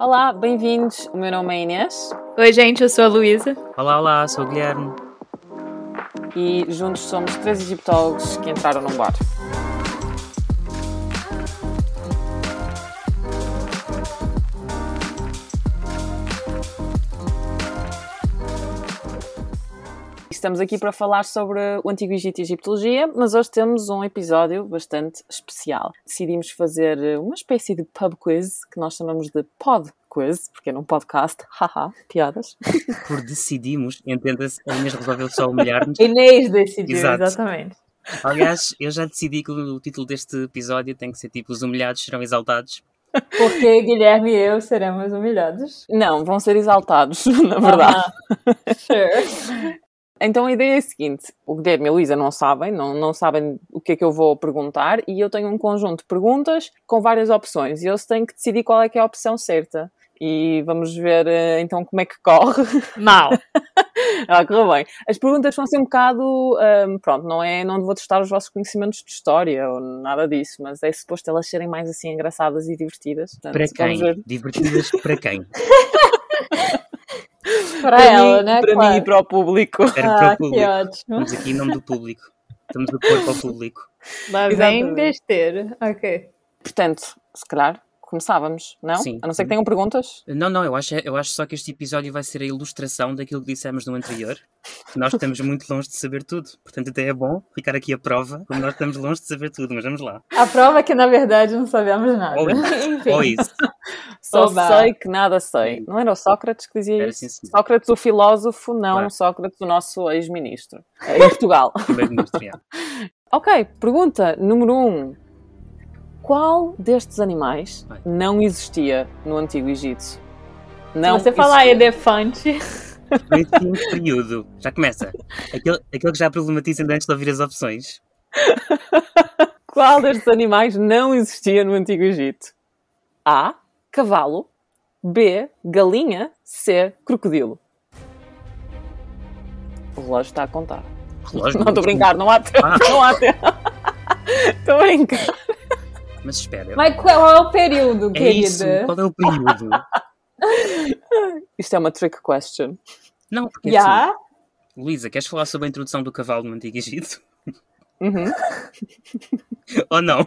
Olá, bem-vindos. O meu nome é Inês. Oi, gente, eu sou a Luísa. Olá, olá, sou o Guilherme. E juntos somos três egiptólogos que entraram num bar. Estamos aqui para falar sobre o Antigo Egito e Egiptologia, mas hoje temos um episódio bastante especial. Decidimos fazer uma espécie de pub quiz, que nós chamamos de pod quiz, porque é num podcast, haha, piadas. Por decidimos, entenda-se, a Inês resolveu só humilhar-nos. Inês decidiu, Exato. exatamente. Aliás, eu já decidi que o título deste episódio tem que ser tipo Os humilhados serão exaltados. Porque Guilherme e eu seremos humilhados. Não, vão ser exaltados, na verdade. Ah, sure. Então a ideia é a seguinte: o Guilherme e a Luísa não sabem, não, não sabem o que é que eu vou perguntar, e eu tenho um conjunto de perguntas com várias opções, e eles têm que decidir qual é que é a opção certa. E vamos ver eh, então como é que corre. Mal. ah, correu bem. As perguntas vão ser um bocado. ahm, pronto, não é. Não vou testar os vossos conhecimentos de história ou nada disso, mas é suposto elas serem mais assim engraçadas e divertidas. Portanto, Para quem? Divertidas para quem? Para ela, mim, né? Para claro. mim e para o público. Era Ah, para o que público. ótimo. Estamos aqui em nome do público. Estamos a pôr para o público. Lá vem besteira. Ok. Portanto, se calhar começávamos, não? Sim. A não ser que tenham perguntas. Não, não, eu acho, eu acho só que este episódio vai ser a ilustração daquilo que dissemos no anterior. Nós estamos muito longe de saber tudo. Portanto, até é bom ficar aqui a prova, como nós estamos longe de saber tudo, mas vamos lá. A prova é que, na verdade, não sabemos nada. Ou isso. Enfim. Ou isso. Só Oba. sei que nada sei. Não era o Sócrates que dizia Era isso? Sócrates, o filósofo, não Claro. Sócrates, o nosso ex-ministro. Em Portugal. Primeiro-ministro, ok, pergunta número um. Qual destes animais não existia no Antigo Egito? Se Não você falar elefante, Nesse período. Já começa. Aquele, aquele que já problematiza antes de ouvir as opções. Qual destes animais não existia no Antigo Egito? A. Cavalo. B. Galinha. C. Crocodilo. O relógio está a contar. Relógio. Não estou a brincar, não há tempo. Ah. Não há tempo. Estou a brincar. Mas espera. mas qual é o período, é isso. querida? Qual é o período? Isto é uma trick question. Não, porque Já? assim, Luísa, queres falar sobre a introdução do cavalo no Antigo Egito? Uhum. Ou não?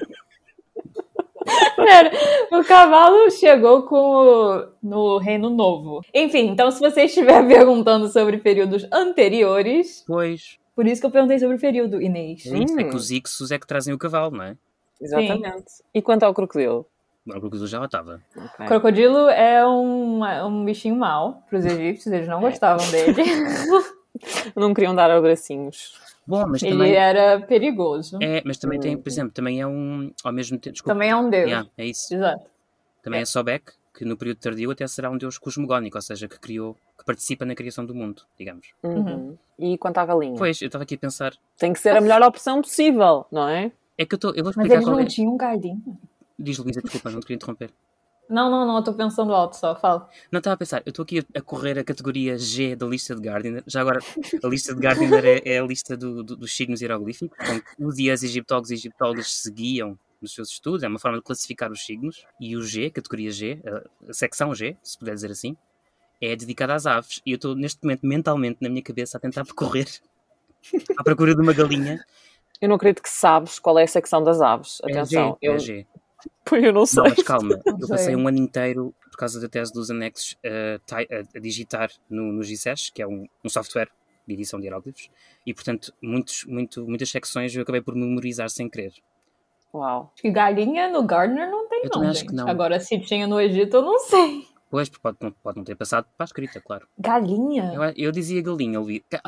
Pera, o cavalo chegou com o- no Reino Novo. Enfim, então se você estiver perguntando sobre períodos anteriores, Pois. por isso que eu perguntei sobre o período, Inês. É isso, é Hum. que os Ixos é que trazem o cavalo, não é? Exatamente. E quanto ao crocodilo? O crocodilo já lá estava. Ok. Crocodilo é um, um bichinho mau para os egípcios, eles não gostavam dele. Não queriam dar aos bracinhos. Bom, mas Ele também. era perigoso. É, mas também tem, por exemplo, também é um. Ao mesmo tempo. Desculpa. Também é um deus. Yeah, é isso. Exato. Também é Sobek, que no período tardio até será um deus cosmogónico, ou seja, que criou, que participa na criação do mundo, digamos. Uhum. E quanto à galinha? Pois, eu estava aqui a pensar. Tem que ser a melhor opção possível, não é? É que eu, tô, eu vou Mas explicar eles qual não é. tinham galinha. Diz Luísa, desculpa, não te queria interromper. Não, não, não, tô pensando alto só, fala. Não estava a pensar, eu estou aqui a, correr a categoria G da lista de Gardner. Já agora, a lista de Gardner é, é a lista do- do- dos signos hieroglíficos, os e as egiptólogos e egiptólogas seguiam nos seus estudos, é uma forma de classificar os signos. E o G, categoria G, a, a secção G, se puder dizer assim, é dedicada às aves. E eu estou neste momento, mentalmente, na minha cabeça, a tentar percorrer à procura de uma galinha. Eu não acredito que sabes qual é a secção das aves. É Atenção, G, eu, é G. Pois eu não sei. Não, mas calma, eu passei sei. um ano inteiro, por causa da tese dos anexos, a, a- a digitar no, no GSES, que é um, um software de edição de hieróglifos, e portanto muitos, muito, muitas secções eu acabei por memorizar sem querer. Uau. Acho que galinha no Gardner não tem, Eu não, também acho gente. que não. Agora, se tinha no Egito, eu não sei. Pois, pode, não- pode não ter passado para a escrita, claro. Galinha? Eu, eu dizia galinha.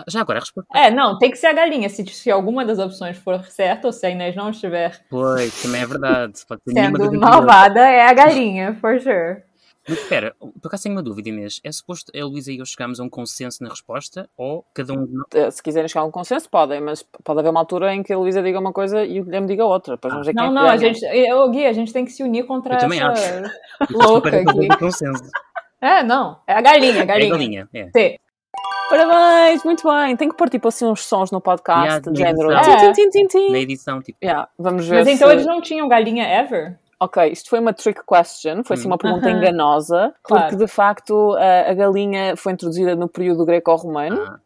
Já agora a resposta. É, não, tem que ser a galinha. Se, se alguma das opções for certa, ou se a Inês não estiver Pois, também é verdade. Pode ser sendo malvada, é a galinha, for sure. Mas espera, por acaso tenho uma dúvida, Inês. É suposto a Luísa e eu chegarmos a um consenso na resposta ou cada um de nós. Eh, Se quiserem chegar a um consenso, podem, mas pode haver uma altura em que a Luísa diga uma coisa e o Guilherme diga outra. Depois vamos ver quem Não, é não, a gente, eu, Gui, a gente tem que se unir contra Eu também essa Estou louca super a favor aqui. consenso. É, não, é a galinha, a É galinha. galinha, é. T. Parabéns, muito bem. Tem que pôr tipo assim uns sons no podcast, Yeah, de género. na Tim, edição. tim, tim, tim, tim. Na edição, tipo, Yeah, vamos ver Mas se... então eles não tinham galinha ever? Ok, isto foi uma trick question, foi assim uma pergunta enganosa, Claro. porque de facto a, a galinha foi introduzida no período greco-romano. Ah, Hum.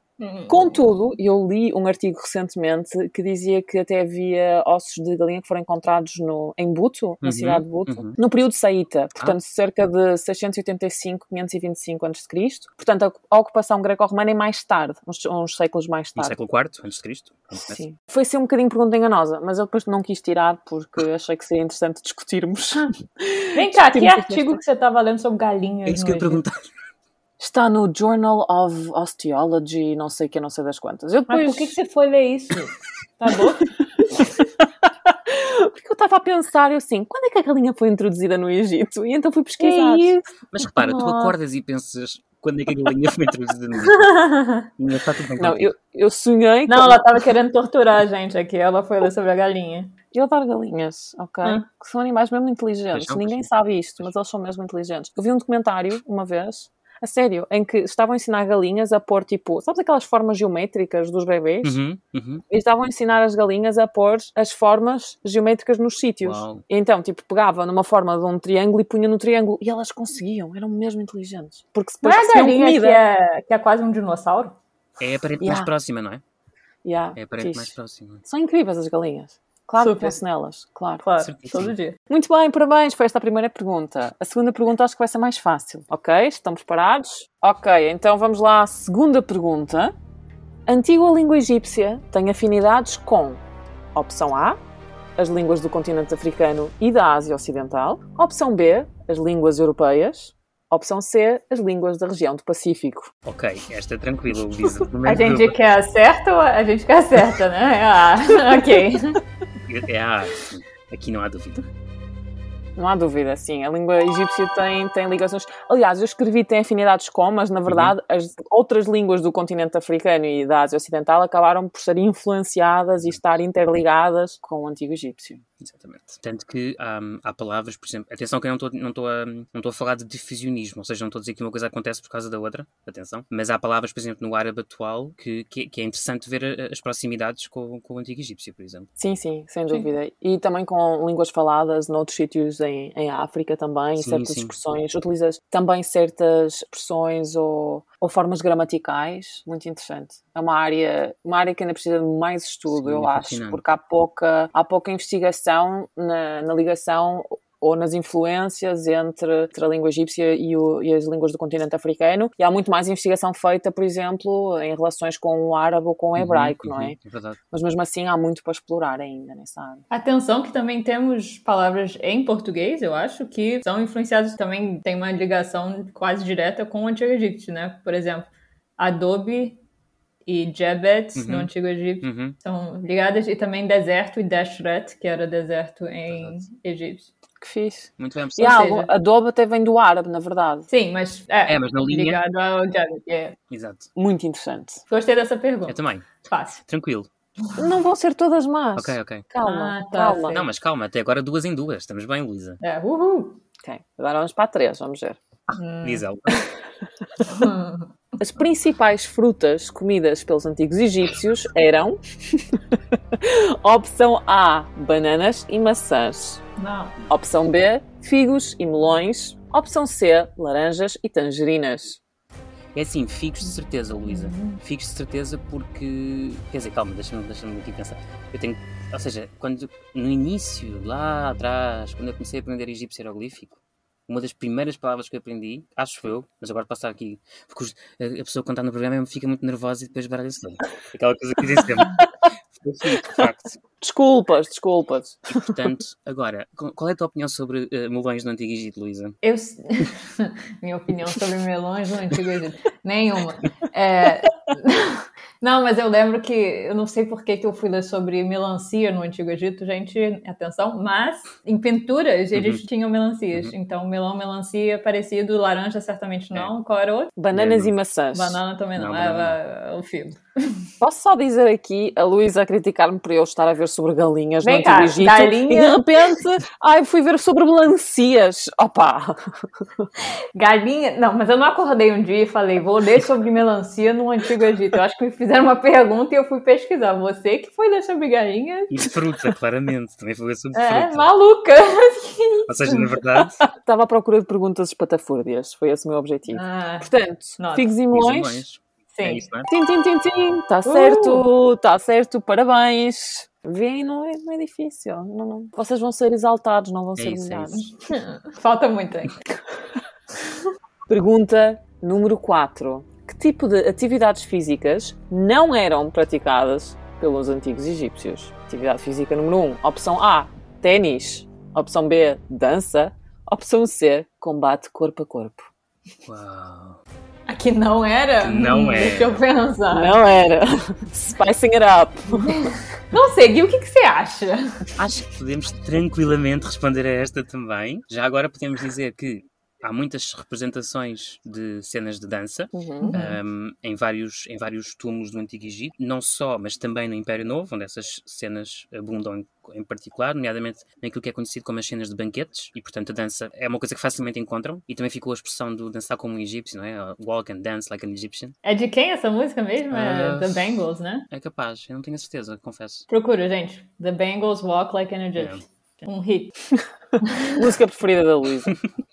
Contudo, eu li um artigo recentemente que dizia que até havia ossos de galinha que foram encontrados no, em Buto, na Uhum, cidade de Buto, uhum. no período saíta, portanto, cerca de 685, 525 a.C. Portanto, a, ocupação greco-romana é mais tarde, uns, uns séculos mais no tarde. século IV, antes de Cristo. quando começa. Sim. Foi ser um bocadinho pergunta enganosa, mas eu depois não quis tirar porque achei que seria interessante discutirmos. Vem cá, que artigo que você estava lendo sobre galinhas? É isso que eu ia no perguntar. Está no Journal of Osteology, não sei o que, não sei das quantas. Eu Mas depois... por que, que você foi ler isso? Tá bom? Porque eu estava a pensar, eu assim, quando é que a galinha foi introduzida no Egito? E então fui pesquisar. isso? Mas repara, tu Ah. acordas e pensas quando é que a galinha foi introduzida no Egito. Não está tudo bem Não, eu, eu sonhei Não, com... ela tava querendo torturar a gente aqui. Ela foi ler sobre a galinha. Eu adoro galinhas, ok? Hum. Que são animais mesmo inteligentes. Ninguém sabe isto, mas eles são mesmo inteligentes. Eu vi um documentário, uma vez, a sério, em que estavam a ensinar galinhas a pôr, tipo, sabes aquelas formas geométricas dos bebês? Uhum, uhum. E estavam a ensinar as galinhas a pôr as formas geométricas nos sítios. Uau. E então, tipo, pegava numa forma de um triângulo e punha no triângulo. E elas conseguiam, eram mesmo inteligentes. Porque Não depois é galinha comida. que é, que é quase um dinossauro? É a parente Yeah. mais próxima, não é? Yeah, É a parente fixe. mais próxima. São incríveis as galinhas. Claro que Super. penso nelas, claro. Claro, Certíssimo. todo dia. Muito bem, parabéns, foi esta a primeira pergunta. A segunda pergunta acho que vai ser mais fácil, ok? Estão preparados? Ok, então vamos lá à segunda pergunta. A antiga língua egípcia tem afinidades com opção A, as línguas do continente africano e da Ásia Ocidental, opção B, as línguas europeias, opção C, as línguas da região do Pacífico. Ok, esta é tranquila, Luísa. A gente quer acerta ou a gente quer acerta, né? Ah, ok. É a sim. Aqui não há dúvida. Não há dúvida, sim. A língua egípcia tem, tem ligações. Aliás, eu escrevi tem afinidades com, mas na verdade as outras línguas do continente africano e da Ásia Ocidental acabaram por ser influenciadas e estar interligadas com o antigo egípcio. Exatamente. Tanto que há, há palavras, por exemplo, atenção que eu não estou não estou a, não estou a falar de difusionismo, ou seja, não estou a dizer que uma coisa acontece por causa da outra, atenção, mas há palavras, por exemplo, no árabe atual que, que, que é interessante ver a- as proximidades com, com o antigo egípcio, por exemplo. Sim, sim, sem Sim. dúvida. E também com línguas faladas noutros sítios em, em África também, Sim, certas sim. expressões. Utilizas também certas expressões ou, ou formas gramaticais. Muito interessante. É uma área, uma área que ainda precisa de mais estudo, Sim, eu acho, porque há pouca, há pouca investigação na, na ligação ou nas influências entre, entre a língua egípcia e, o- e as línguas do continente africano. E há muito mais investigação feita, por exemplo, em relações com o árabe ou com o hebraico, Uhum, não é? uhum, É verdade. Mas mesmo assim há muito para explorar ainda nessa área. Atenção que também temos palavras em português, eu acho, que são influenciadas também, tem uma ligação quase direta com o Antigo Egito, né? Por exemplo, Adobe e Jebet no Uhum. Antigo Egito Uhum. são ligadas, e também deserto e Dashret, que era deserto em Verdade. egípcio. Que fixe. Muito bem, E pessoal. há seja- algo, Adobe até vem do árabe, na verdade. Sim, mas é, É, mas na linha. ligado ao Jebet. é. Exato. Muito interessante. Gostei dessa Eu pergunta. também. Fácil. Tranquilo. Não vão ser todas más. Ok, ok. Calma, Ah, tá, calma. Não, mas calma, até agora duas em duas. Estamos bem, Luísa. É, uhul. Ok, agora vamos para a três, vamos ver. Hum. Diz ela. As principais frutas comidas pelos antigos egípcios eram opção A, bananas e maçãs. Não. Opção B, figos e melões. Opção C, laranjas e tangerinas. É assim, figos de certeza, Luísa. Figos de certeza porque. Quer dizer, calma, deixa-me deixa aqui pensar. Eu tenho. Ou seja, quando no início, lá atrás, quando eu comecei a aprender egípcio hieroglífico, uma das primeiras palavras que eu aprendi, acho eu, mas agora passar aqui, porque a pessoa quando está no programa fica muito nervosa e depois baralha-se. Aquela coisa que dizem sempre. De facto. Desculpas, desculpas. Portanto, agora, qual é a tua opinião sobre uh, melões no Antigo Egito, Luísa? Eu... Minha opinião sobre melões no Antigo Egito. Nenhuma. É, Não, mas eu lembro que eu não sei por que, que eu fui ler sobre melancia no Antigo Egito, gente, atenção, mas em pinturas eles tinham melancias. Então, melão, melancia, parecido, laranja certamente não. Qual era outro? Bananas Lembro. e maçãs. Banana também não, Não, é, banana é, é o figo. Posso só dizer aqui, a Luísa criticar-me por eu estar a ver sobre galinhas Vem no cá, Antigo Egito galinha- e de repente, ai, fui ver sobre melancias. Opa! Galinha. Não, mas eu não acordei um dia e falei, vou ler sobre melancia no Antigo Egito. Eu acho que me fizeram uma pergunta e eu fui pesquisar. Você que foi ler sobre galinha? E fruta, claramente. Também foi sobre É, fruta. maluca. Ou seja, na verdade, Estava à procura de perguntas espatafúrdias. Foi esse o meu objetivo. Ah, Portanto, figos e melões. É sim. isso, não é? Tim, tim, tim, tim. Está certo, está certo. Parabéns. Vêem, não é, não é difícil. Não, não. Vocês vão ser exaltados, não vão É ser isso, é humilhados. isso. Falta muito, hein? Pergunta número 4. Que tipo de atividades físicas não eram praticadas pelos antigos egípcios? Atividade física número 1. Opção A, ténis. Opção B, dança. Opção C, combate corpo a corpo. Uau. Aqui não era? Que não Hum, é. Deixa eu pensar. Não era. Spicing it up. Não sei, Gui, o que, que você acha? Acho que podemos tranquilamente responder a esta também. Já agora podemos dizer que há muitas representações de cenas de dança Uhum. um, em, vários, em vários túmulos do Antigo Egito, não só, mas também no Império Novo, onde essas cenas abundam em, em particular, nomeadamente naquilo que é conhecido como as cenas de banquetes, e portanto a dança é uma coisa que facilmente encontram, e também ficou a expressão do dançar como um egípcio, não é? Walk and dance like an Egyptian. É de quem essa música mesmo? É Ah. The Bangles, né? É capaz, eu não tenho a certeza, confesso. Procura, gente. The Bangles Walk Like an Egyptian. Um hit. Música preferida da Luísa.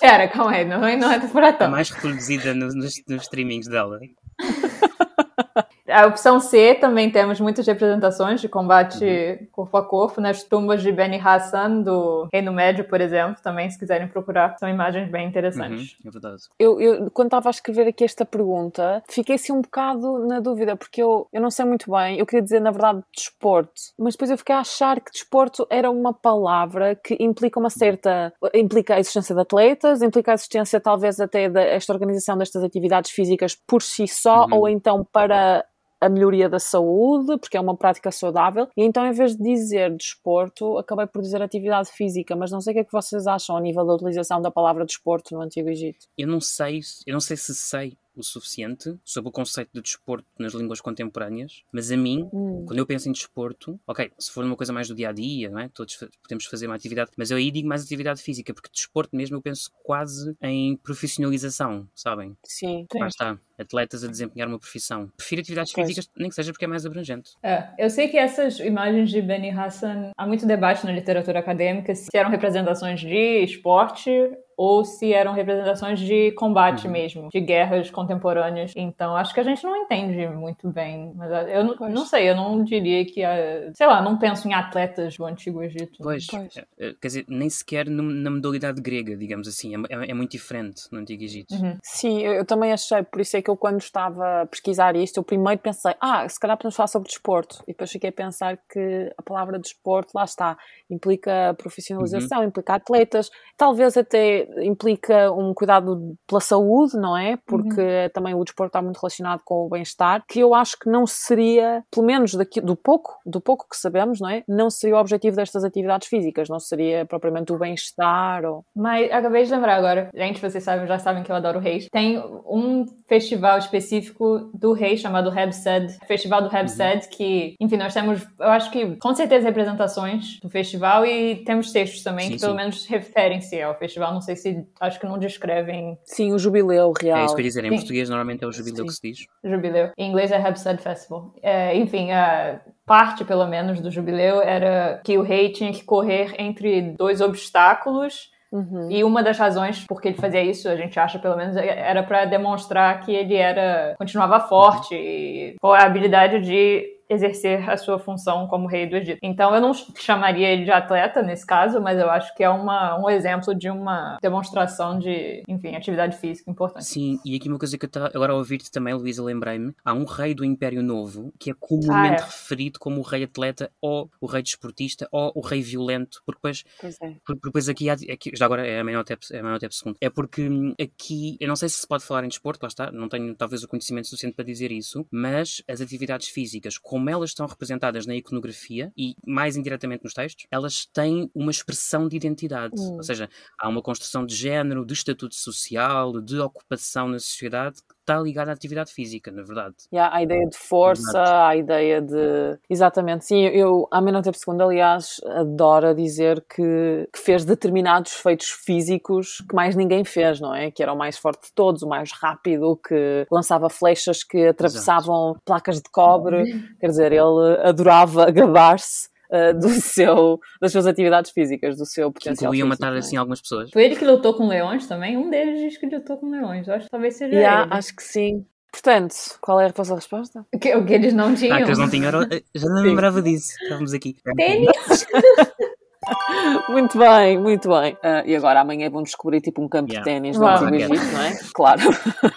Pera, calma aí, não, é- não é por A tão. mais reproduzida no- nos, nos streamings dela. A opção C também temos muitas representações de combate corpo a corpo nas tumbas de Beni Hassan do Reino Médio, por exemplo. Também, se quiserem procurar, são imagens bem Uhum, interessantes. é verdade. Eu, eu, quando estava a escrever aqui esta pergunta, fiquei assim um bocado na dúvida, porque eu, eu não sei muito bem. Eu queria dizer, na verdade, desporto, mas depois eu fiquei a achar que desporto era uma palavra que implica uma certa. implica a existência de atletas, implica a existência, talvez, até desta organização destas atividades físicas por si só, Uhum. ou então para a melhoria da saúde, porque é uma prática saudável, e então em vez de dizer desporto, acabei por dizer atividade física, mas não sei o que é que vocês acham a nível da utilização da palavra desporto no Antigo Egito. Eu não sei, eu não sei se sei o suficiente sobre o conceito de desporto nas línguas contemporâneas, mas a mim, Hum. quando eu penso em desporto, ok, se for uma coisa mais do dia a dia, não é? Todos podemos fazer uma atividade, mas eu aí digo mais atividade física, porque desporto mesmo eu penso quase em profissionalização, sabem? Sim. Sim. Lá está, atletas a desempenhar uma profissão. Prefiro atividades Pois. físicas, nem que seja porque é mais abrangente. É, eu sei que essas imagens de Beni Hassan, há muito debate na literatura acadêmica se eram representações de esporte ou se eram representações de combate Uhum. mesmo, de guerras contemporâneas. Então, acho que a gente não entende muito bem. Mas eu não, Pois. não sei, eu não diria que, a, sei lá, não penso em atletas do Antigo Egito. Pois, Pois. é, é, quer dizer, nem sequer no- na modalidade grega, digamos assim, é, é- é muito diferente no Antigo Egito. Uhum. Sim, eu, eu também achei, por isso é que eu quando estava a pesquisar isto, eu primeiro pensei, ah, se calhar podemos falar sobre desporto. E depois fiquei a pensar que a palavra desporto, lá está, implica profissionalização, implica atletas, talvez até implica um cuidado pela saúde, não é? Porque também o desporto está muito relacionado com o bem-estar, que eu acho que não seria, pelo menos daqui, do pouco, do pouco que sabemos, não é? Não seria o objetivo destas atividades físicas, não seria propriamente o bem-estar ou... Mas acabei de lembrar agora. Gente, vocês sabem, já sabem que eu adoro reis. Tem um festival específico do rei chamado Hebsed. Festival do Hebsed, que, enfim, nós temos, eu acho que com certeza representações do festival e temos textos também Sim, que pelo sim. menos referem-se ao festival. Não sei se, acho que não descrevem Sim, o jubileu real. É isso que eu ia dizer, em Sim. português normalmente é o jubileu Sim. que se diz. jubileu. Em inglês é Hebsed Festival. É, enfim, a parte, pelo menos, do jubileu era que o rei tinha que correr entre dois obstáculos Uhum. E uma das razões por que ele fazia isso, a gente acha pelo menos, era para demonstrar que ele era continuava forte e com a habilidade de exercer a sua função como rei do Egito. Então eu não chamaria ele de atleta nesse caso, mas eu acho que é uma, um exemplo de uma demonstração de, enfim, atividade física importante. Sim, e aqui uma coisa que eu estava agora a ouvir-te também, Luísa, lembrei-me, há um rei do Império Novo que é comumente Ah, é. referido como o rei atleta ou o rei desportista ou o rei violento, porque depois, Pois é. porque depois aqui, há, aqui já agora é a Menhotep, é a Menhotep II, é porque hum, aqui, eu não sei se se pode falar em desporto, lá está, não tenho talvez o conhecimento suficiente para dizer isso, mas as atividades físicas, como elas estão representadas na iconografia e mais indiretamente nos textos, elas têm uma expressão de identidade, Hum. ou seja, há uma construção de género, de estatuto social, de ocupação na sociedade está ligado à atividade física, na verdade. Yeah, a ideia de força, Exato. a ideia de. Exatamente, sim. Eu, a Amenhotep II, aliás, adora dizer que, que fez determinados feitos físicos que mais ninguém fez, não é? Que era o mais forte de todos, o mais rápido, que lançava flechas que atravessavam placas de cobre. Quer dizer, ele adorava gabar-se. Uh, do seu, das suas atividades físicas, do seu Que potencial incluíam físico, matar é? assim algumas pessoas. Foi ele que lutou com leões também? Um deles diz que lutou com leões. Eu acho que talvez seja Yeah, ele. acho que sim. Portanto, qual é a vossa resposta? Que, o que eles não tinham. Ah, que eles não tinham. era- Já não me lembrava disso. Estávamos aqui. Tênis. Muito bem, muito bem. Ah, e agora amanhã vão descobrir tipo um campo Yeah. de ténis no. Antigo Egito, não é? Claro.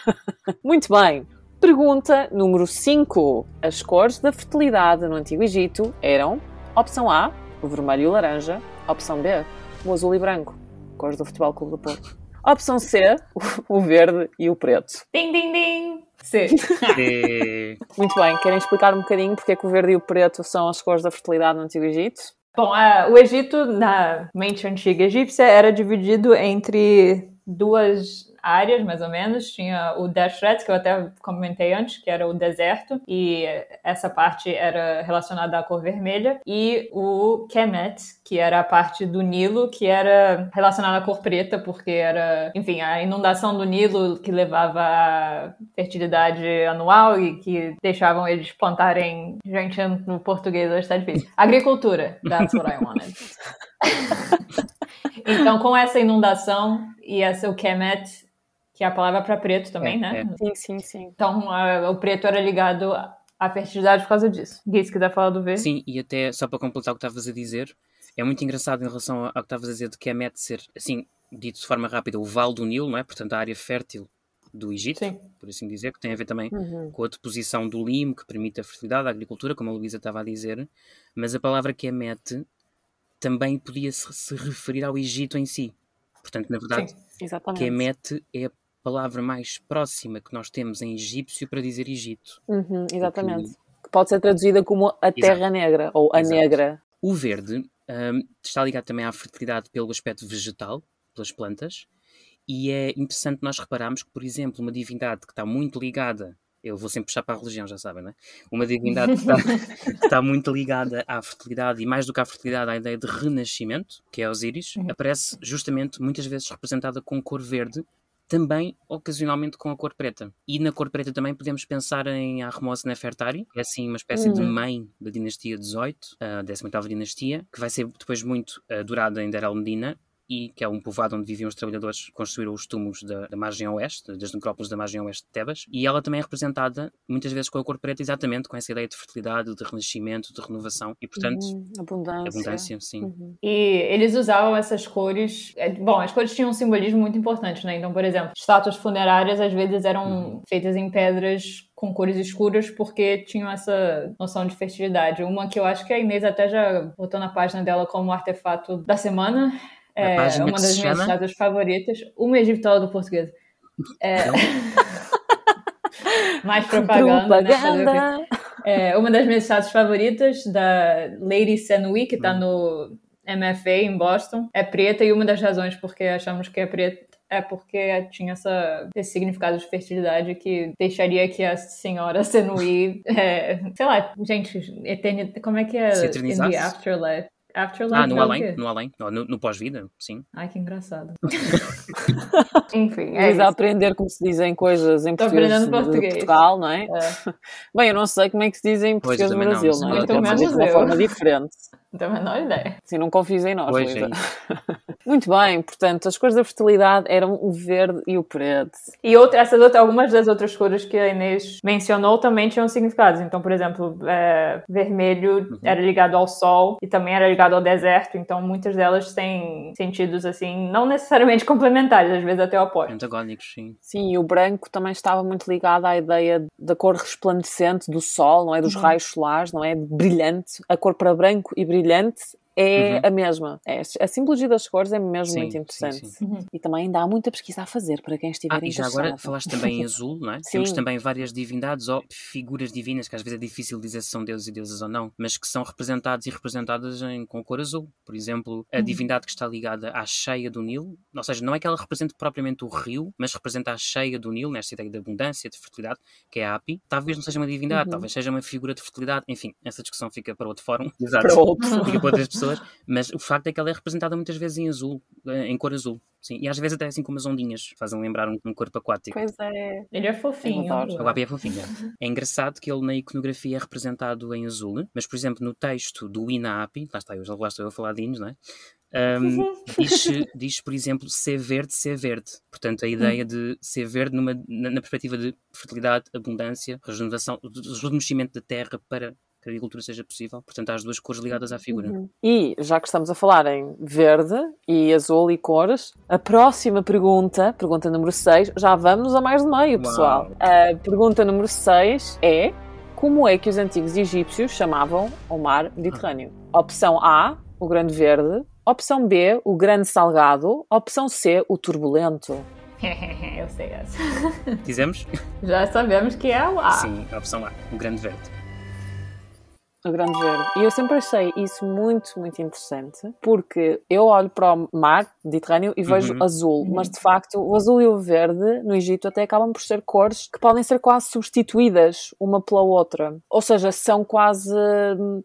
muito bem. Pergunta número 5. As cores da fertilidade no Antigo Egito eram: opção A, o vermelho e o laranja, opção B, o azul e branco, cores do Futebol Clube do Porto. Opção C, o verde e o preto. Ding, ding, ding. Sim. É, Muito bem, querem explicar um bocadinho porque é que o verde e o preto são as cores da fertilidade no Antigo Egito? Bom, ah, o Egito, na mente antiga egípcia, era dividido entre duas áreas, mais ou menos. Tinha o Dashret, que eu até comentei antes, que era o deserto, e essa parte era relacionada à cor vermelha, e o Kemet, que era a parte do Nilo, que era relacionada à cor preta, porque era, enfim, a inundação do Nilo que levava à fertilidade anual e que deixavam eles plantarem. Gente, no português hoje tá difícil. Agricultura, that's what I wanted. então, com essa inundação e essa o Kemet, que é a palavra para preto também, É, né? é. Sim, sim, sim. Então, a- o preto era ligado à fertilidade por causa disso. Gui, se quiser falar do verde. Sim, e até só para completar o que estavas a dizer, é muito engraçado em relação ao que estavas a dizer de que é Met ser, assim, dito de forma rápida, o Vale do Nilo, não é? Portanto, a área fértil do Egito, Sim. por assim dizer, que tem a ver também Uhum. com a deposição do limo, que permite a fertilidade, a agricultura, como a Luísa estava a dizer, mas a palavra que é Met também podia se, referir ao Egito em si. Portanto, na verdade, Sim. Kemet é a palavra mais próxima que nós temos em egípcio para dizer Egito. Uhum, exatamente. Que pode ser traduzida como a Terra Negra ou a Exato. Negra. O verde hum, está ligado também à fertilidade pelo aspecto vegetal, pelas plantas, e é interessante nós repararmos que, por exemplo, uma divindade que está muito ligada, eu vou sempre puxar para a religião, já sabem, não é? Uma divindade que está, que está muito ligada à fertilidade e mais do que à fertilidade, à ideia de renascimento, que é Osíris, Uhum. aparece justamente muitas vezes representada com cor verde, também ocasionalmente com a cor preta. E na cor preta também podemos pensar em Ahmose Nefertari, que é assim uma espécie de Uhum. mãe da dinastia 18, a 18ª dinastia, que vai ser depois muito adorada em Der al-Medina, e que é um povoado onde viviam os trabalhadores que construíram os túmulos da, da margem oeste, das necrópolis da margem oeste de Tebas, e ela também é representada muitas vezes com a cor preta, exatamente com essa ideia de fertilidade, de renascimento, de renovação, e portanto, Uhum, abundância. abundância, sim. Uhum. E eles usavam essas cores. é, Bom, as cores tinham um simbolismo muito importante, né? Então, por exemplo, estátuas funerárias às vezes eram feitas em pedras com cores escuras porque tinham essa noção de fertilidade. Uma que eu acho que a Inês até já botou na página dela como artefato da semana. É página uma que das se minhas chama? estátuas favoritas. Uma egiptóloga portuguesa. É... Mais propaganda, né? Propaganda. É, uma das minhas estátuas favoritas, da Lady Senui, que tá no MFA em Boston, é preta, e uma das razões porque achamos que é preta é porque tinha essa, esse significado de fertilidade que deixaria que a senhora Senui, é, sei lá, gente, eternidade, como é que é? Se In the afterlife. Afterlife Ah, no é o além, quê? no além, no, no- no pós-vida, sim. Ai, que engraçado. Enfim, é a aprender como se dizem coisas em português aprendendo de português. Portugal, não é? É, Bem, eu não sei como é que se diz em português do eu também não, Brasil, não, é? ser de uma forma diferente. não tenho a menor ideia. Sim, não confies em nós, Pois é Luísa. isso. Muito bem, portanto, as cores da fertilidade eram o verde e o preto. E outra, essas outras, algumas das outras cores que a Inês mencionou também tinham significados. Então, por exemplo, é, vermelho era ligado ao sol e também era ligado ao deserto. Então, muitas delas têm sentidos assim, não necessariamente complementares, às vezes até o oposto. Antagónicos, sim. Sim, e o branco também estava muito ligado à ideia da cor resplandecente do sol, não é? Dos raios solares, não é? Brilhante. A cor para branco e brilhante é Uhum. a mesma. É, a simbologia das cores é mesmo Sim, muito sim, interessante. sim. Uhum. E também ainda há muita pesquisa a fazer para quem estiver Ah, e já interessado. agora falaste também em azul, não é? Temos Sim. também várias divindades ou figuras divinas, que às vezes é difícil dizer se são deuses e deusas ou não, mas que são representados e representadas em, com cor azul. Por exemplo, a Uhum. divindade que está ligada à cheia do Nilo, ou seja, não é que ela represente propriamente o rio, mas representa a cheia do Nilo, nesta ideia de abundância, de fertilidade, que é a Api. Talvez não seja uma divindade, Uhum. talvez seja uma figura de fertilidade, enfim, essa discussão fica para outro fórum. Exato. Para outro. Fica para outras pessoas, mas o facto é que ela é representada muitas vezes em azul, eh, em cor azul. Sim, e às vezes até assim com umas ondinhas, fazem lembrar um, um corpo aquático. Pois é. Ele é fofinho. O Api é fofinho. É engraçado que ele na iconografia é representado em azul, mas, por exemplo, no texto do Ina Api, lá está eu, já lá estou eu a falar de hinos, não é? Um, diz, diz, por exemplo, ser verde, ser verde. Portanto, a ideia de ser verde numa, na, na perspectiva de fertilidade, abundância, regeneração, rejuvenescimento da terra para que a agricultura seja possível. Portanto, há as duas cores ligadas à figura. Uhum. E já que estamos a falar em verde e azul e cores, a próxima pergunta, pergunta número 6, já vamos a mais de meio, Uau. pessoal. A pergunta número 6 é: como é que os antigos egípcios chamavam o mar Mediterrâneo? Opção A, o Grande Verde. Opção B, o Grande Salgado. Opção C, o Turbulento. Eu sei essa. Dizemos? Já sabemos que é o A. Sim, a opção A, o grande verde. O Grande Verde. E eu sempre achei isso muito, muito interessante, porque eu olho para o mar Mediterrâneo e vejo Uhum. azul, mas de facto o azul e o verde no Egito até acabam por ser cores que podem ser quase substituídas uma pela outra. Ou seja, são quase.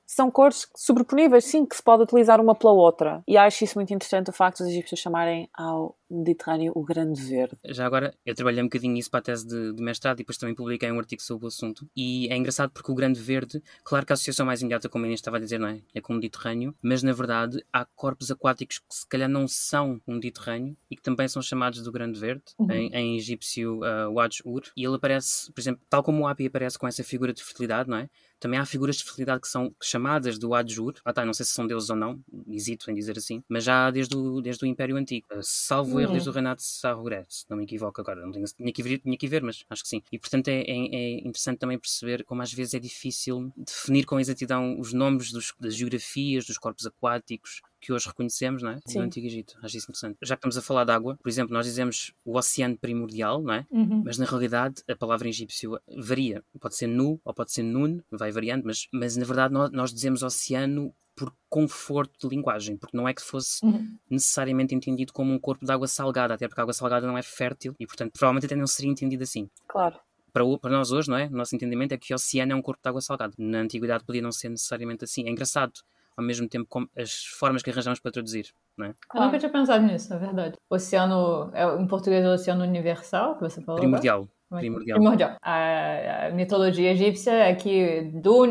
são cores sobreponíveis, sim, que se pode utilizar uma pela outra. E acho isso muito interessante o facto dos egípcios chamarem ao Mediterrâneo o Grande Verde. Já agora, eu trabalhei um bocadinho isso para a tese de, de mestrado e depois também publiquei um artigo sobre o assunto. E é engraçado porque o Grande Verde, claro que a associação mais imediata, como a Inês estava a dizer, não é? É com o Mediterrâneo, mas na verdade há corpos aquáticos que se calhar não são o Mediterrâneo e que também são chamados do Grande Verde, Uhum. em, em egípcio uh, Wajur. E ele aparece, por exemplo, tal como o Api aparece com essa figura de fertilidade, não é? Também há figuras de fertilidade que são chamadas do Adjur. Ah, tá, não sei se são deuses ou não, hesito em dizer assim, mas já desde o, desde o Império Antigo. Uh, salvo erro, Uhum. desde o reinado de Sarugret, se não me equivoco agora. Não tenho, tinha, que ver, tinha que ver, mas acho que sim. E portanto é, é, é interessante também perceber como às vezes é difícil definir com exatidão os nomes dos, das geografias, dos corpos aquáticos que hoje reconhecemos, não é? Sim. Do Antigo Egito. Acho isso interessante. Já que estamos a falar de água, por exemplo, nós dizemos o oceano primordial, não é? Uhum. Mas na realidade a palavra em egípcio varia. Pode ser nu ou pode ser nun, vai variando, mas, mas na verdade nós, nós dizemos oceano por conforto de linguagem, porque não é que fosse Uhum. necessariamente entendido como um corpo de água salgada, até porque a água salgada não é fértil e, portanto, provavelmente até não seria entendido assim. Claro. Para, o- para nós hoje, não é? O nosso entendimento é que o oceano é um corpo de água salgada. Na antiguidade podia não ser necessariamente assim. É engraçado, ao mesmo tempo, como as formas que arranjamos para traduzir, não é? Eu nunca tinha pensado nisso, na verdade. Oceano, é, em português é o Oceano Universal, que você falou. Primordial. É Primordial. Primordial. A, a mitologia egípcia é que do,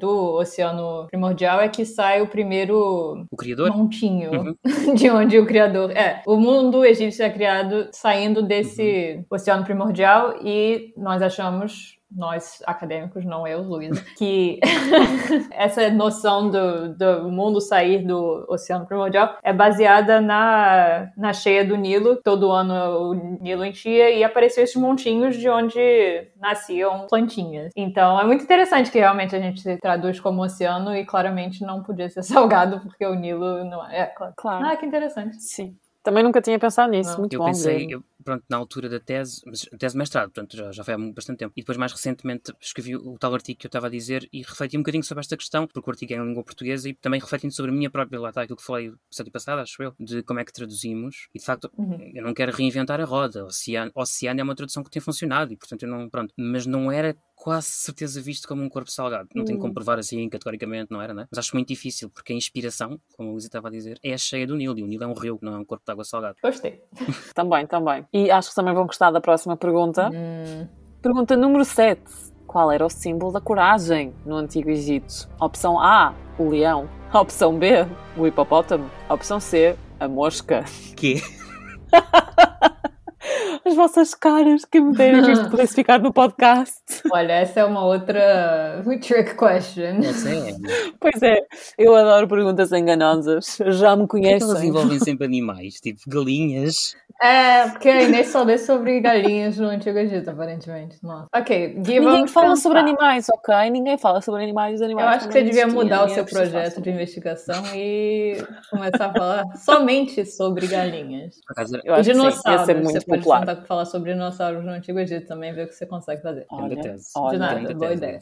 do oceano primordial é que sai o primeiro O Criador? montinho Uhum. de onde o criador é. O mundo egípcio é criado saindo desse Uhum. oceano primordial e nós achamos nós acadêmicos, não eu, Luísa, que essa noção do, do mundo sair do oceano primordial é baseada na, na cheia do Nilo. Todo ano o Nilo enchia e apareciam esses montinhos de onde nasciam plantinhas. Então é muito interessante que realmente a gente traduz como oceano e claramente não podia ser salgado porque o Nilo não é. é claro. Claro. Ah, que interessante. Sim. Também nunca tinha pensado nisso. Não. Muito Eu bom. pensei, eu, pronto, na altura da tese, mas tese de mestrado, portanto, já, já foi há bastante tempo. E depois, mais recentemente, escrevi o tal artigo que eu estava a dizer e refleti um bocadinho sobre esta questão, porque o artigo é em língua portuguesa e também refletindo sobre a minha própria, lá está aquilo que falei no passado, acho eu, de como é que traduzimos. E de facto, Uhum. eu não quero reinventar a roda. Oceano, oceano é uma tradução que tem funcionado e, portanto, eu não, pronto. Mas não era quase certeza visto como um corpo salgado. Não tenho Hum. como provar assim, categoricamente, não era, né? Mas acho muito difícil, porque a inspiração, como a Luísa estava a dizer, é cheia do Nilo. E o Nilo é um rio, não é um corpo de água salgada. Gostei. Também, também. E acho que também vão gostar da próxima pergunta. Hum, Pergunta número 7. Qual era o símbolo da coragem no Antigo Egito? Opção A, o leão. Opção B, o hipopótamo. Opção C, a mosca. Que? as vossas caras que me deram que isto pudesse ficar no podcast. Olha, essa é uma outra trick question. É. Pois é, eu adoro perguntas enganosas. Já me que elas conhecem. envolvem sempre animais? Tipo, galinhas. É, porque a Inês só lê sobre galinhas no Antigo Egito, aparentemente. Nossa. Ok, Gui, Ninguém fala pensar. sobre animais, ok? Ninguém fala sobre animais. Os Eu animais acho que você devia mudar o seu projeto de investigação e começar a falar somente sobre galinhas. Eu acho que sim, ia dinossauros. ser muito pode popular. tentar falar sobre dinossauros no Antigo Egito também, ver o que você consegue fazer. Olha, tese. olha. De nada, boa ideia.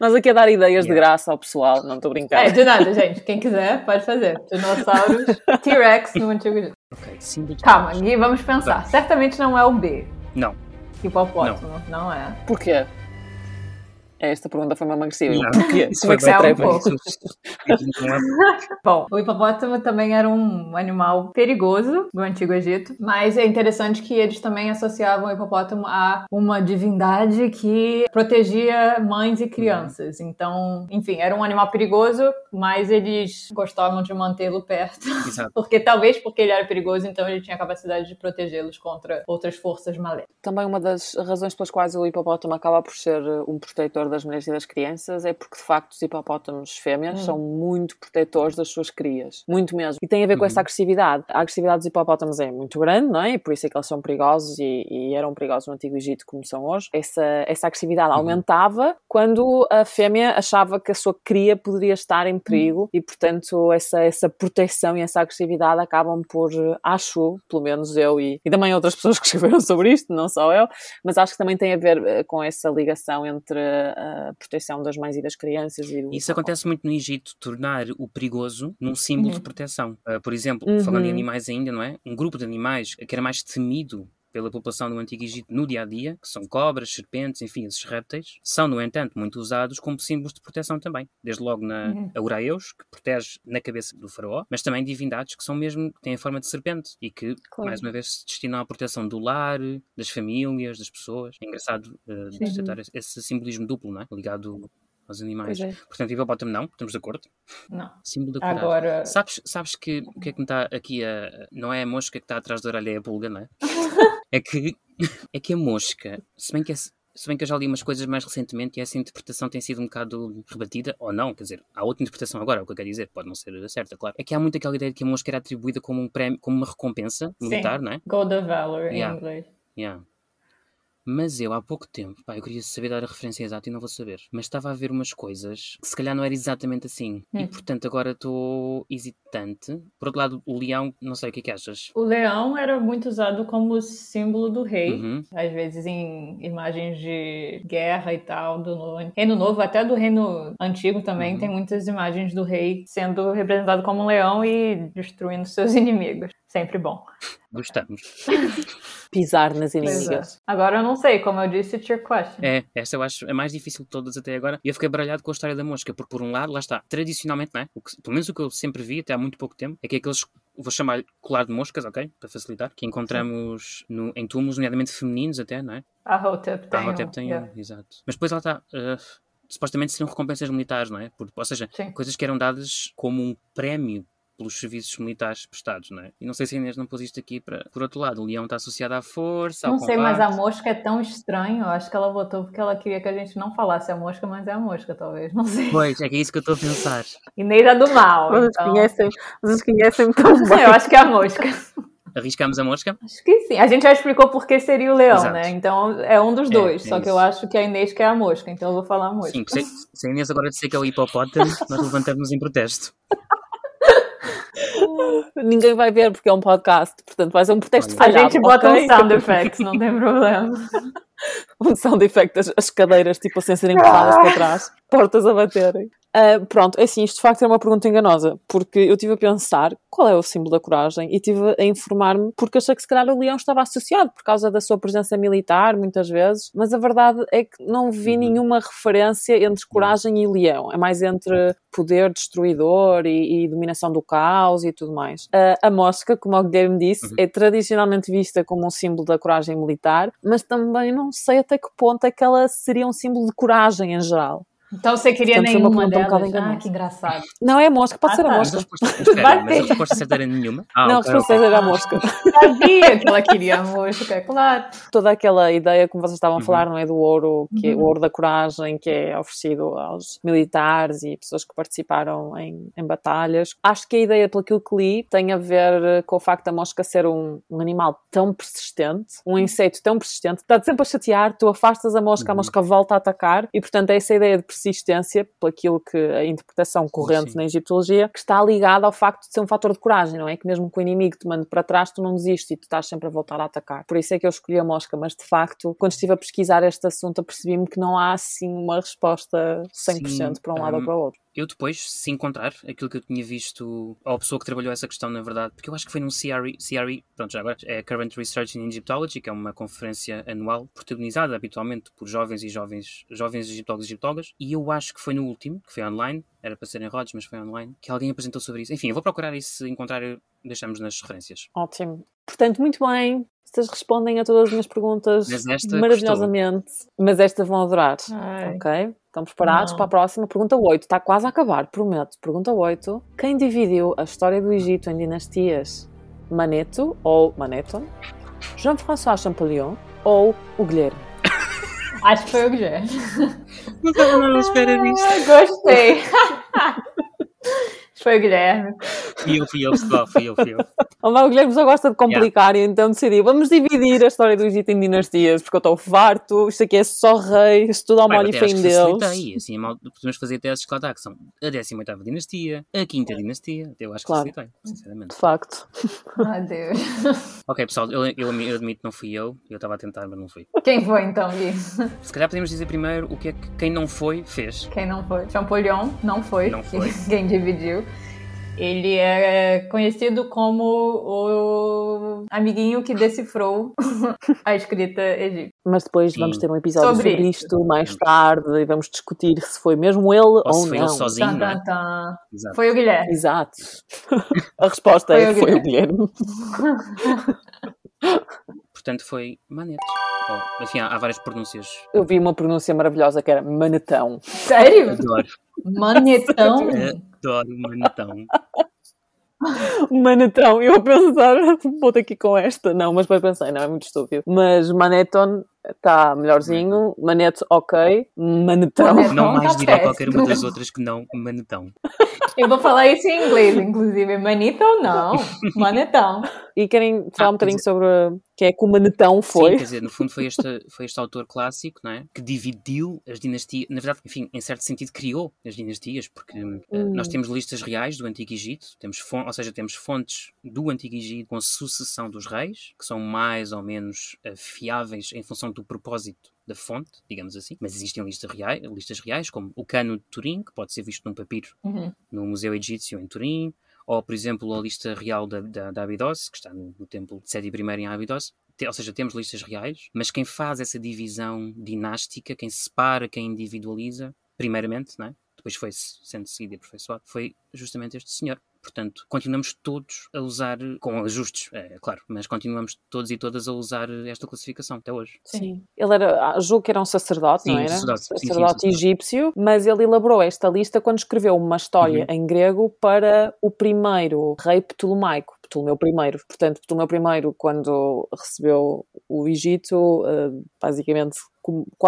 Nós aqui a dar ideias de Yeah. graça ao pessoal, não estou a brincar. É, de nada, gente. Quem quiser, pode fazer. Dinossauros, T-Rex no Antigo Egito. Ok, símbolo de Calma. Gui, vamos pensar. Certamente não é o B. Não. Hipopótamo, não, é. Porquê? Esta pergunta foi mesmo agressiva. Não. Isso é que foi se bem atreve? um pouco. É- Bom, o hipopótamo também era um animal perigoso do Antigo Egito, mas é interessante que eles também associavam o hipopótamo a uma divindade que protegia mães e crianças. Então, enfim, era um animal perigoso, mas eles gostavam de mantê-lo perto. Exato. Porque talvez porque ele era perigoso, então ele tinha a capacidade de protegê-los contra outras forças maléficas. Também uma das razões pelas quais o hipopótamo acaba por ser um protetor das mulheres e das crianças é porque, de facto, os hipopótamos fêmeas Hum. são muito protetores das suas crias. Muito mesmo. E tem a ver com Uhum. essa agressividade. A agressividade dos hipopótamos é muito grande, não é? E por isso é que eles são perigosos e, e eram perigosos no Antigo Egito como são hoje. Essa, essa agressividade Uhum. aumentava quando a fêmea achava que a sua cria poderia estar em perigo e, portanto, essa, essa proteção e essa agressividade acabam por, acho, pelo menos eu e, e também outras pessoas que escreveram sobre isto, não só eu, mas acho que também tem a ver eh, com essa ligação entre a proteção das mães e das crianças e do Isso acontece muito no Egito, tornar o perigoso num símbolo de proteção. Uh, por exemplo, Uhum. falando em animais ainda, não é? Um grupo de animais que era mais temido pela população do Antigo Egito no dia a dia, que são cobras, serpentes, enfim, esses répteis, são, no entanto, muito usados como símbolos de proteção também. Desde logo na Uhum. Auraeus, que protege na cabeça do faraó, mas também divindades que são mesmo, que têm a forma de serpente e que, Claro. mais uma vez, se destinam à proteção do lar, das famílias, das pessoas. É engraçado uh, detectar esse- esse simbolismo duplo, não é? Ligado aos animais. É. Portanto, hipopótamo não, estamos de acordo. Não. Símbolo da coragem. Agora, Sabes, sabes que o que é que me está aqui a. Não é a mosca que está atrás da orelha, é a pulga, não é? é que, é que a mosca, se bem que, é- se bem que eu já li umas coisas mais recentemente e essa interpretação tem sido um bocado rebatida, ou não, quer dizer, há outra interpretação agora, é o que eu quero dizer, pode não ser certa, claro. É que há muito aquela ideia de que a mosca era atribuída como um prémio, como uma recompensa militar, não é? Gold of Valor em Yeah. inglês. Yeah. Mas eu, há pouco tempo, pá, eu queria saber dar a referência exata e não vou saber. Mas estava a ver umas coisas que se calhar não era exatamente assim. E Hum. portanto agora estou hesitante. Por outro lado, o leão, não sei o que é que achas. O leão era muito usado como símbolo do rei, Uhum. às vezes em imagens de guerra e tal, do no- Reino Novo, até do Reino Antigo também, Uhum. tem muitas imagens do rei sendo representado como um leão e destruindo seus inimigos. Sempre bom. Gostamos. Pisar nas é. inimigas. Agora eu não sei, como eu disse, trick question. É, essa eu acho a mais difícil de todas até agora. E eu fiquei baralhado com a história da mosca, porque por um lado, lá está, tradicionalmente, não é? O que- pelo menos o que eu sempre vi até há muito pouco tempo, é que aqueles, vou chamar colar de moscas, ok? Para facilitar, que encontramos no, em túmulos, nomeadamente femininos até, não é? A Hotep tem. Ah, até um, tem, yeah. um, exato. Mas depois lá está. uh, supostamente seriam recompensas militares, não é? Por- ou seja, Sim. coisas que eram dadas como um prémio pelos serviços militares prestados, não é? E não sei se a Inês não pôs isto aqui para. Por outro lado, o leão está associado à força, ao Não sei, mas a mosca é tão estranho. Eu acho que ela votou porque ela queria que a gente não falasse a mosca, mas é a mosca, talvez. Não sei. Pois, é que é isso que eu estou a pensar. Inês é do mal. Vocês então- conhecem, vocês conhecem tão bem. Eu acho que é a mosca. Arriscamos a mosca? Acho que sim. A gente já explicou por que seria o leão, Exato. né? Então é um dos É, dois. é só que isso. eu acho que a Inês que é a mosca, então eu vou falar a mosca. Sim, se, se a Inês agora disser que é o hipopótamo, nós levantamos em protesto. Ninguém vai ver porque é um podcast, portanto vai ser um protesto Olha. A falhado, gente bota ok? um sound effects, não tem problema. um sound effect, as, as cadeiras tipo assim a serem empurradas para trás, portas a baterem. Ah, pronto, é assim, isto de facto é uma pergunta enganosa, porque eu estive a pensar qual é o símbolo da coragem e estive a informar-me porque achei que se calhar o leão estava associado por causa da sua presença militar, muitas vezes, mas a verdade é que não vi Uhum. nenhuma referência entre coragem e leão, é mais entre poder destruidor e, e dominação do caos e tudo mais. Ah, a mosca, como o Guilherme disse, Uhum. é tradicionalmente vista como um símbolo da coragem militar, mas também não sei até que ponto é que ela seria um símbolo de coragem em geral. Então você queria Portanto, nenhuma pergunta um delas? Ah, que engraçado. Não é a mosca, pode Ah, ser a tá. A mosca. mas a resposta certa era nenhuma. Ah, não, a resposta ok. era a mosca. Sabia que ela queria a mosca, claro. Toda aquela ideia, como vocês estavam a Uhum. falar, não é? Do ouro, que é o Uhum. ouro da coragem, que é oferecido aos militares e pessoas que participaram em, em batalhas. Acho que a ideia, pelo que li, tem a ver com o facto da mosca ser um, um animal tão persistente, um inseto tão persistente, está sempre a chatear, tu afastas a mosca, a Uhum. mosca volta a atacar, e portanto é essa ideia de persistência, por aquilo que a interpretação corrente sim. na egiptologia, que está ligada ao facto de ser um fator de coragem, não é? Que mesmo que o inimigo te mande para trás, tu não desistes e tu estás sempre a voltar a atacar. Por isso é que eu escolhi a mosca, mas de facto, quando estive a pesquisar este assunto, apercebi-me que não há assim uma resposta 100% Sim, para um lado ou hum, para o outro. Eu depois, se encontrar aquilo que eu tinha visto, ou a pessoa que trabalhou essa questão, na verdade, porque eu acho que foi num CRE, CRE pronto, já agora, é Current Research in Egyptology, que é uma conferência anual protagonizada habitualmente por jovens e jovens, jovens egiptólogos e egiptólogas, e eu acho que foi no último, que foi online, era para ser em Rhodes, mas foi online, que alguém apresentou sobre isso. Enfim, eu vou procurar e se encontrar, deixamos nas referências. Ótimo. Portanto, muito bem. Vocês respondem a todas as minhas perguntas Mas esta maravilhosamente. Mas esta vão adorar. Ai. Ok? Estão preparados Não. para a próxima? Pergunta 8. Está quase a acabar, prometo. Pergunta 8. Quem dividiu a história do Egito em dinastias? Maneto ou Maneton? Jean-François Champollion ou o Guilherme? Acho que foi o Guilherme. Não estava nada à espera disto. Ah, Gostei. Foi o Guilherme. Fui eu, fui eu, pessoal, fui eu, fui eu. O Mago Guilherme só gosta de complicar e então decidiu vamos dividir a história do Egito em dinastias porque eu estou farto, isto aqui é só rei, isto tudo ao Bem, molho até e fé acho em que Deus. facilitei, assim, é mal- podemos fazer testes que lá está, que são a 18ª dinastia, a 5ª dinastia, eu acho que Claro. facilitei, sinceramente. De facto. Ai, Deus. Ok, pessoal, eu, eu, eu admito que não fui eu, eu estava a tentar, mas não fui. Quem foi então, Gui? Se calhar podemos dizer primeiro o que é que quem não foi fez. Quem não foi? Champollion não foi. Não foi. Quem dividiu. Ele é conhecido como o amiguinho que decifrou a escrita egípcia. Mas depois Sim. vamos ter um episódio sobre, Sobre isto mais tarde e vamos discutir se foi mesmo ele ou, Ou se foi não. ele sozinho, Tan, não é? tan, tan. Exato. Foi o Guilherme. Exato. A resposta Foi é o foi o Guilherme. Portanto, foi Maneto. Oh, enfim, há, há várias pronúncias. Eu vi uma pronúncia maravilhosa que era manetão. Sério? Adoro, Manetão? adoro Manetão. Manetão, eu a pensar, vou ter aqui com esta. Não, mas depois pensei, não, é muito estúpido. Mas Maneton está melhorzinho, Maneto ok, Manetão. Não Então, mais tá direi péssimo. qualquer uma das outras que não Manetão. Eu vou falar isso em inglês, inclusive. Manetão não. Manetão. E querem falar Ah, um bocadinho quer sobre quem é que o Manetão Sim, foi? quer dizer, no fundo foi este, foi este autor clássico, não é? Que dividiu as dinastias, na verdade, enfim, em certo sentido criou as dinastias, porque eh, Hum. nós temos listas reais do Antigo Egito, temos ou seja, temos fontes do Antigo Egito com a sucessão dos reis, que são mais ou menos eh, fiáveis em função do propósito da fonte, digamos assim, mas existem listas reais, listas reais como o Cano de Turim, que pode ser visto num papiro Uhum. no Museu Egípcio em Turim, ou, por exemplo, a lista real da, da, da Abidos, que está no, no templo de Seti I em Abidos. Ou seja, temos listas reais, mas quem faz essa divisão dinástica, quem separa, quem individualiza, primeiramente, não é? depois foi -se sendo seguido e aperfeiçoado, foi justamente este senhor. Portanto, continuamos todos a usar, com ajustes, é claro, mas continuamos todos e todas a usar esta classificação até hoje. Sim. Ele era, ah, julgo que era um sacerdote, Sim, não era? sacerdote. Sim, sim, Sacerdote sacerdote. egípcio, mas ele elaborou esta lista quando escreveu uma história Uhum. em grego para o primeiro rei ptolomaico. Ptolomeu I. Portanto, Ptolomeu I, quando recebeu o Egito, eh, basicamente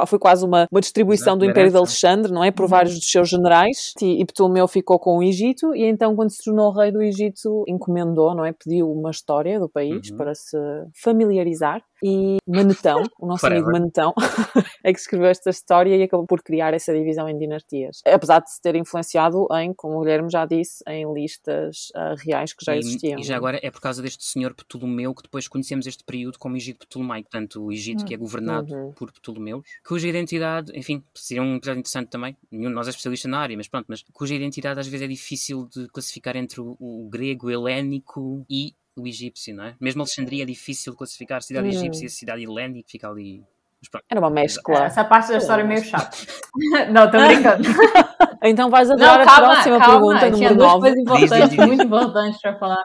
foi quase uma, uma distribuição Exato, do Império de. Alexandre, não é? Por Uhum. vários dos seus generais. E, e Ptolomeu ficou com o Egito, e então, quando se tornou rei do Egito, encomendou, não é? Pediu uma história do país Uhum. para se familiarizar. E Manetão, o nosso amigo Forever. Manetão, é que escreveu esta história e acabou por criar essa divisão em dinastias. Apesar de se ter influenciado em, como o Guilherme já disse, em listas ah, reais que já E- existiam. E, já agora é por causa deste senhor Ptolomeu que depois conhecemos este período como Egito Ptolomaico, portanto o Egito que é governado Uhum. por Ptolomeus, cuja identidade, enfim, seria um episódio interessante também, nenhum de nós é especialista na área, mas pronto, mas cuja identidade às vezes é difícil de classificar entre o, o grego, o helénico e o egípcio, não é? Mesmo Alexandria é difícil de classificar, cidade Hum. egípcia e cidade helénica, fica ali... Mas pronto. Era uma mescla. Essa parte da história é meio chata. Não, tô brincando. Então vais Não, adorar a calma, próxima calma. pergunta, Tinha número duas 9. coisas importantes, Diz, diz, diz. muito importantes para falar.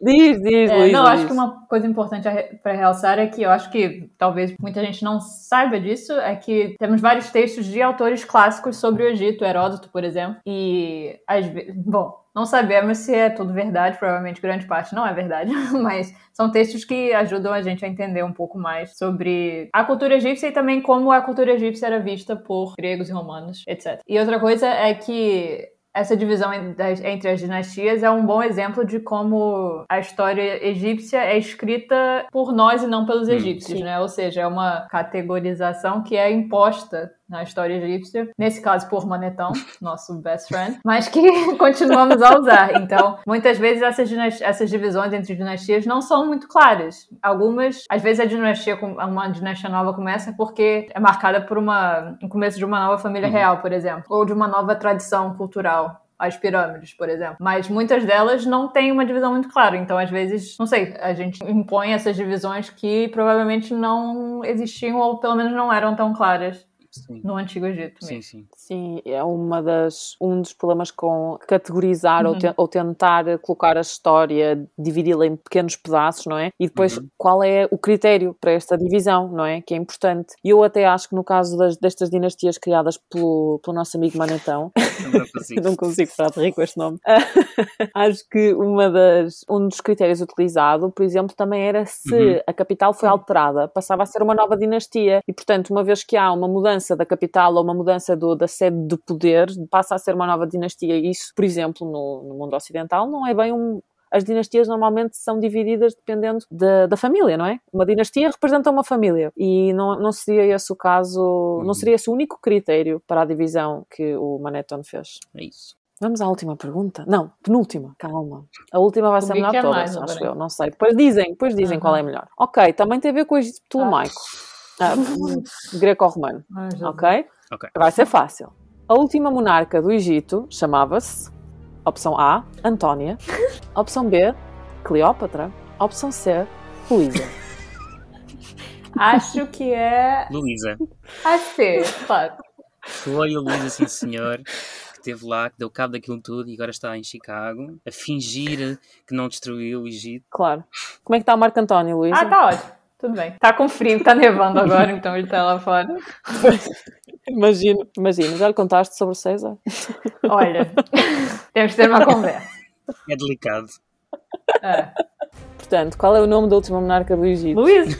Diz, diz, É, Luísa, não, acho diz. que uma coisa importante para realçar é que eu acho que talvez muita gente não saiba disso, é que temos vários textos de autores clássicos sobre o Egito, Heródoto, por exemplo, e às vezes, bom, não sabemos se é tudo verdade, provavelmente grande parte não é verdade, mas são textos que ajudam a gente a entender um pouco mais sobre a cultura egípcia e também como a cultura egípcia era vista por gregos e romanos, etc. E outra coisa é que essa divisão entre as dinastias é um bom exemplo de como a história egípcia é escrita por nós e não pelos Hum, egípcios, sim. né? Ou seja, é uma categorização que é imposta na história egípcia, nesse caso por Manetão, nosso best friend, mas que continuamos a usar. Então, muitas vezes essas, essas divisões entre dinastias não são muito claras. Algumas, às vezes a dinastia, uma dinastia nova começa porque é marcada por uma, um começo de uma nova família Uhum. real, por exemplo, ou de uma nova tradição cultural as pirâmides, por exemplo. Mas muitas delas não têm uma divisão muito clara. Então, às vezes, não sei, a gente impõe essas divisões que provavelmente não existiam ou pelo menos não eram tão claras Sim, no Antigo Egito sim. mesmo. sim. Sim, é uma das, um dos problemas com categorizar ou, Uhum. te- ou tentar colocar a história, dividi-la em pequenos pedaços, não é? E depois Uhum. qual é o critério para esta divisão, não é? Que é importante. E eu até acho que no caso das- destas dinastias criadas pelo, pelo nosso amigo Manetão, não consigo parar de rir com este nome. Acho que uma das, um dos critérios utilizado, por exemplo, também era se Uhum. a capital foi alterada, passava a ser uma nova dinastia. E, portanto, uma vez que há uma mudança da capital ou uma mudança do- da sede de poder, passa a ser uma nova dinastia. E isso, por exemplo, no, no mundo ocidental, não é bem um. As dinastias normalmente são divididas dependendo da, da família, não é? Uma dinastia representa uma família e não, não seria esse o caso, Uhum. não seria esse o único critério para a divisão que o Manetton fez. É isso. Vamos à última pergunta? Não, penúltima, calma. A última vai ser a Comigo melhor é de todas, mais, acho eu, não sei. Depois dizem, depois dizem Aham. qual é melhor. Ok, também tem a ver com o Egito Ptolomaico. Ah, Greco-romano, Ai, Jesus. ok? Ok. Vai ser fácil. A última monarca do Egito chamava-se, opção A, Antónia, opção B, Cleópatra, opção C, Luísa. Acho que é Luísa. a C, claro. Foi a Luísa, sim senhor, que esteve lá, que deu cabo daquilo tudo e agora está em Chicago a fingir que não destruiu o Egito. Claro. Como é que está o Marco António, Luísa? Ah, tá ótimo. Tudo bem. Tá com frio, tá nevando agora, então ele tá lá fora. Imagino, imagino. Já lhe contaste sobre César? Olha, temos que ter uma conversa. É delicado. É. Portanto, qual é o nome da última monarca do Egito? Luís,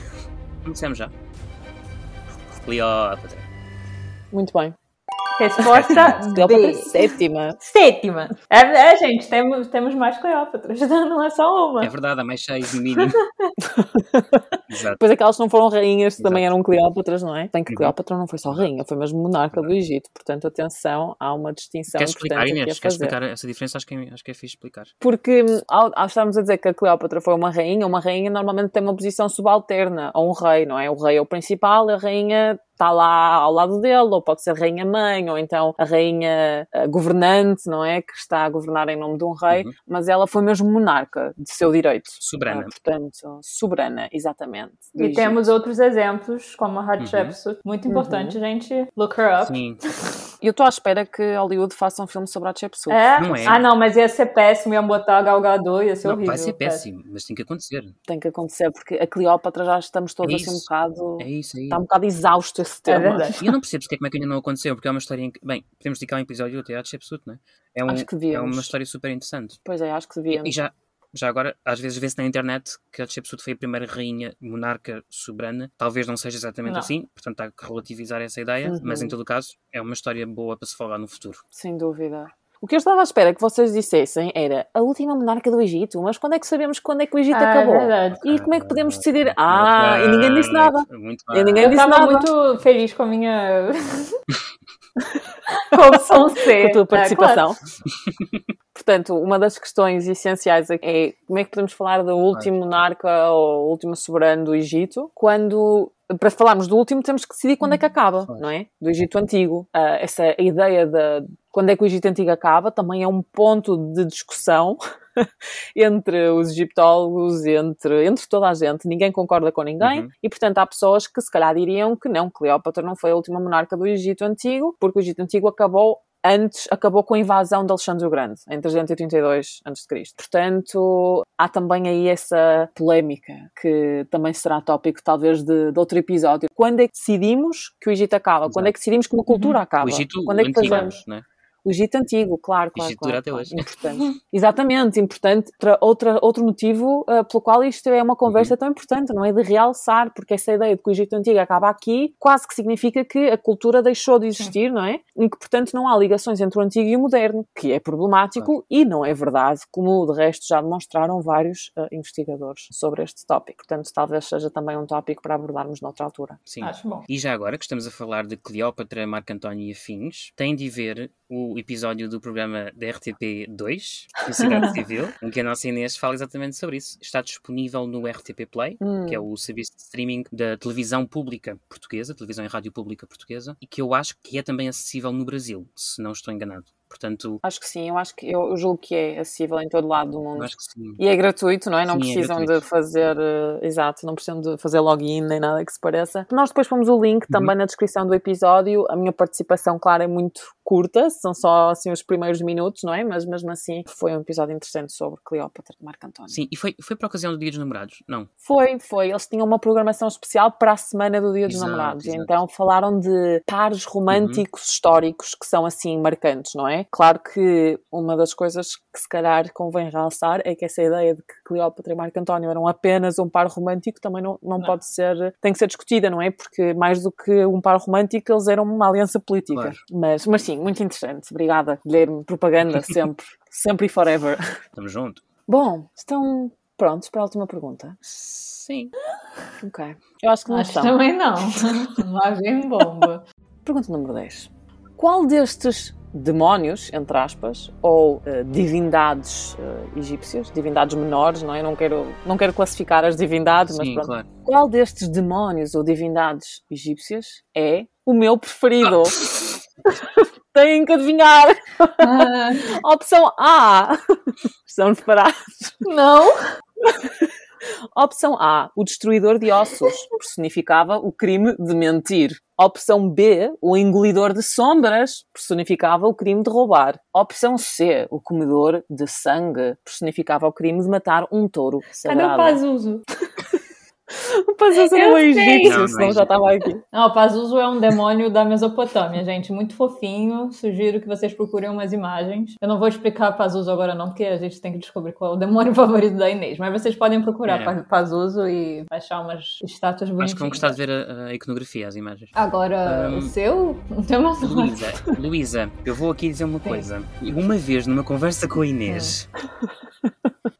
Começamos já. Cleópatra. Muito bem. Resposta Cleópatra B. sétima. Sétima. É, é, gente, temos, temos mais Cleópatras, não é só uma. É verdade, há mais seis no mínimo. Exato. Depois aquelas que não foram rainhas Exato. também eram Cleópatras, não é? Tem que Uhum. Cleópatra não foi só rainha, foi mesmo monarca do Egito. Portanto, atenção, há uma distinção Queres explicar, importante Inês? Queres explicar essa diferença? Acho que, é, acho que é fixe explicar. Porque ao, ao estarmos a dizer que a Cleópatra foi uma rainha, uma rainha normalmente tem uma posição subalterna a um rei, não é? O rei é o principal, a rainha está lá ao lado dele, ou pode ser rainha-mãe, ou então a rainha governante, não é? Que está a governar em nome de um rei, Uhum. mas ela foi mesmo monarca de seu direito. Soberana. Ah, portanto, soberana, exatamente. E Egito. temos outros exemplos, como a Hatshepsut. Muito importante, gente. Look her up. Sim. E eu estou à espera que Hollywood faça um filme sobre a Hatshepsut. É? Não é? Ah, não, mas ia ser péssimo, iam botar a Gal Gadot, ia ser Não, horrível. vai ser péssimo, mas tem que acontecer. Tem que acontecer, porque a Cleópatra já estamos todos É assim um bocado. É isso aí. Está um bocado exausto esse É tema. verdade. E eu não percebo porque é como é que ainda não aconteceu, porque é uma história. em que- Bem, podemos dedicar um episódio até à Hatshepsut, não é? É, um, Acho que é devíamos. uma história super interessante. Pois é, acho que E, devíamos. e já, já agora, às vezes vê-se na internet que a Hatshepsut foi a primeira rainha monarca soberana. Talvez não seja exatamente Não. assim, portanto há que relativizar essa ideia, Uhum. mas em todo caso é uma história boa para se falar no futuro. Sem dúvida. O que eu estava à espera que vocês dissessem era a última monarca do Egito, mas quando é que sabemos quando é que o Egito Ah, é acabou? verdade. E como é que podemos decidir? Ah, e ninguém disse nada. Muito E ninguém Eu disse nada. muito feliz com a minha. com a opção C. Com a tua É, participação. Portanto, uma das questões essenciais é como é que podemos falar do último monarca ou último soberano do Egito, quando, para falarmos do último, temos que decidir quando é que acaba, Claro. não é? Do Egito Antigo. Ah, essa ideia de quando é que o Egito Antigo acaba também é um ponto de discussão entre os egiptólogos, entre, entre toda a gente. Ninguém concorda com ninguém Uhum. e, portanto, há pessoas que se calhar diriam que não, Cleópatra não foi a última monarca do Egito Antigo, porque o Egito Antigo acabou antes acabou com a invasão de Alexandre o Grande, em 332 a.C. Portanto, há também aí essa polémica, que também será tópico talvez de, de outro episódio. Quando é que decidimos que o Egito acaba? Exato. Quando é que decidimos que uma cultura acaba? O Egito Quando é que antigo, fazemos? né? O Egito antigo, claro, claro. Egito claro, dura até claro. hoje. Importante. Exatamente, importante. Outra, outra, outro motivo uh, pelo qual isto é uma conversa Uhum. tão importante, não é? De realçar, porque essa ideia de que o Egito antigo acaba aqui quase que significa que a cultura deixou de existir, não é? E que, portanto, não há ligações entre o antigo e o moderno, que é problemático e não é verdade, como de resto já demonstraram vários uh, investigadores sobre este tópico. Portanto, talvez seja também um tópico para abordarmos noutra altura. Sim. Acho bom. E já agora que estamos a falar de Cleópatra, Marco António e afins, tem de ver o episódio do programa da RTP2, Sociedade Civil, em que a nossa Inês fala exatamente sobre isso. Está disponível no RTP Play, Hum. que é o serviço de streaming da televisão pública portuguesa, televisão e rádio pública portuguesa, e que eu acho que é também acessível no Brasil, se não estou enganado. Portanto, Acho que sim, eu acho que eu julgo que é acessível em todo lado do mundo. acho que sim. E é gratuito, não é? Não Sim, é precisam de gratuito. fazer, eh, exato, não precisam de fazer login nem nada que se pareça. Nós depois pomos o link também Uhum. na descrição do episódio. A minha participação, claro, é muito curta, são só assim os primeiros minutos, não é? Mas mesmo assim foi um episódio interessante sobre Cleópatra de Marco António. Sim, e foi, foi para a ocasião do Dia dos Namorados? Não. Foi, foi. Eles tinham uma programação especial para a semana do Dia dos Exato, Namorados. Exato. então falaram de pares românticos históricos que são assim marcantes, não é? Claro que uma das coisas que se calhar convém realçar é que essa ideia de que Cleópatra e Marco António eram apenas um par romântico também não, não, Não. pode ser, tem que ser discutida, não é? Porque mais do que um par romântico, eles eram uma aliança política. Claro. Mas, mas sim, muito interessante. Obrigada, Guilherme. Propaganda sempre, sempre e forever. Estamos juntos? Bom, estão prontos para a última pergunta? Sim. Ok. Eu acho que não Acho estão. também não. Lá vem bomba. Pergunta número 10. Qual destes demónios, entre aspas, ou eh, divindades eh, egípcias, divindades menores, não é? Não quero, não quero classificar as divindades, mas Sim, pronto. claro. Qual destes demónios ou divindades egípcias é o meu preferido? Têm que adivinhar. Ah, Opção A. Estão preparados? não. Opção A, o destruidor de ossos, personificava o crime de mentir. Opção B, o engolidor de sombras, personificava o crime de roubar. Opção C, o comedor de sangue, personificava o crime de matar um touro Cadê o sagrado. Pazuzu? O Pazuzu não é egípcio, Não, não é senão já estava aqui. Não, o Pazuzu é um demônio da Mesopotâmia, gente. Muito fofinho. Sugiro que vocês procurem umas imagens. Eu não vou explicar Pazuzu agora, não, porque a gente tem que descobrir qual é o demônio favorito da Inês. Mas vocês podem procurar É. Pa- Pazuzu e achar umas estátuas bonitinhas. Acho que vão gostar de ver a, a iconografia, as imagens. Agora, Um, o seu? Não tem uma Luísa, Luísa, eu vou aqui dizer uma Sim. coisa. Uma vez, numa conversa com a Inês,